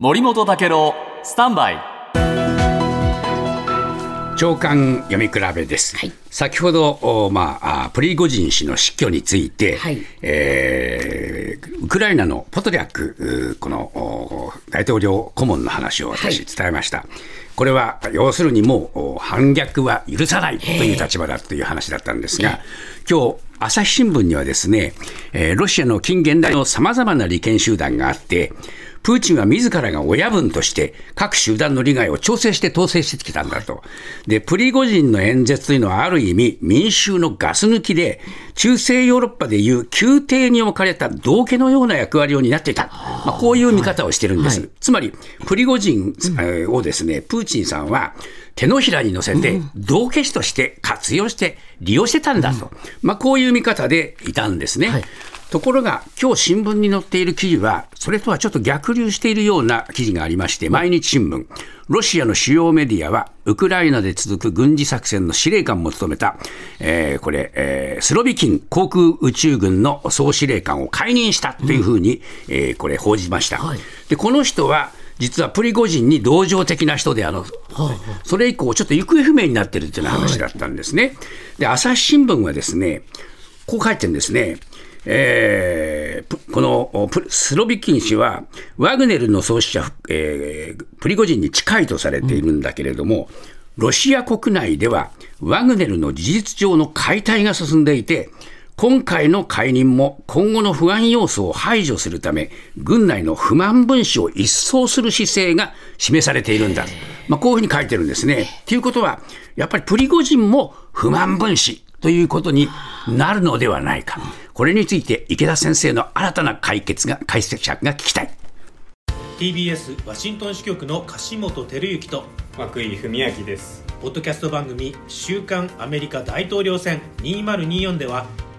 森本武郎スタンバイ。長官読み比べです、はい。先ほど、おまあ、あプリゴジン氏の死去について、はい。えーウクライナのポトリャクうこのお大統領顧問の話を私、はい。伝えました。これは要するにもうお反逆は許さないという立場だという話だったんですが、今日朝日新聞にはですね、えーロシアの近現代のさまざまな利権集団があって、プーチンは自らが親分として各集団の利害を調整して統制してきたんだと。で、プリゴジンの演説というのはある意味民衆のガス抜きで、中世ヨーロッパでいう宮廷に置かれた道家のような役割を担っていた。まあ、こういう見方をしてるんです。つまり、プリゴジンえーをですね、プーチンさんは手のひらに乗せて道化師として活用して利用してたんだと。まあ、こういう見方でいたんですね。はいところが、今日新聞に載っている記事は、それとはちょっと逆流しているような記事がありまして、毎日新聞、ロシアの主要メディアは、ウクライナで続く軍事作戦の司令官も務めた、えーこれ、えースロビキン航空宇宙軍の総司令官を解任したというふうに、えーこれ、報じました。はいでこの人は実はプリゴジンに同情的な人であの、それ以降、ちょっと行方不明になってるっていう話だったんですね。で、朝日新聞はですね、こう書いてるんですね。えープこのスロビキン氏は、ワグネルの創始者、えープリゴジンに近いとされているんだけれども、ロシア国内では、ワグネルの事実上の解体が進んでいて、今回の解任も今後の不安要素を排除するため、軍内の不満分子を一掃する姿勢が示されているんだ。まあ、こういうふうに書いてるんですね。ということは、やっぱりプリゴジンも不満分子ということになるのではないか。これについて池田先生の新たな解決が、解説者が聞きたい。TBS ワシントン支局の樫本照之と涌井文明ですポッドキャスト番組「週刊アメリカ大統領選2024」では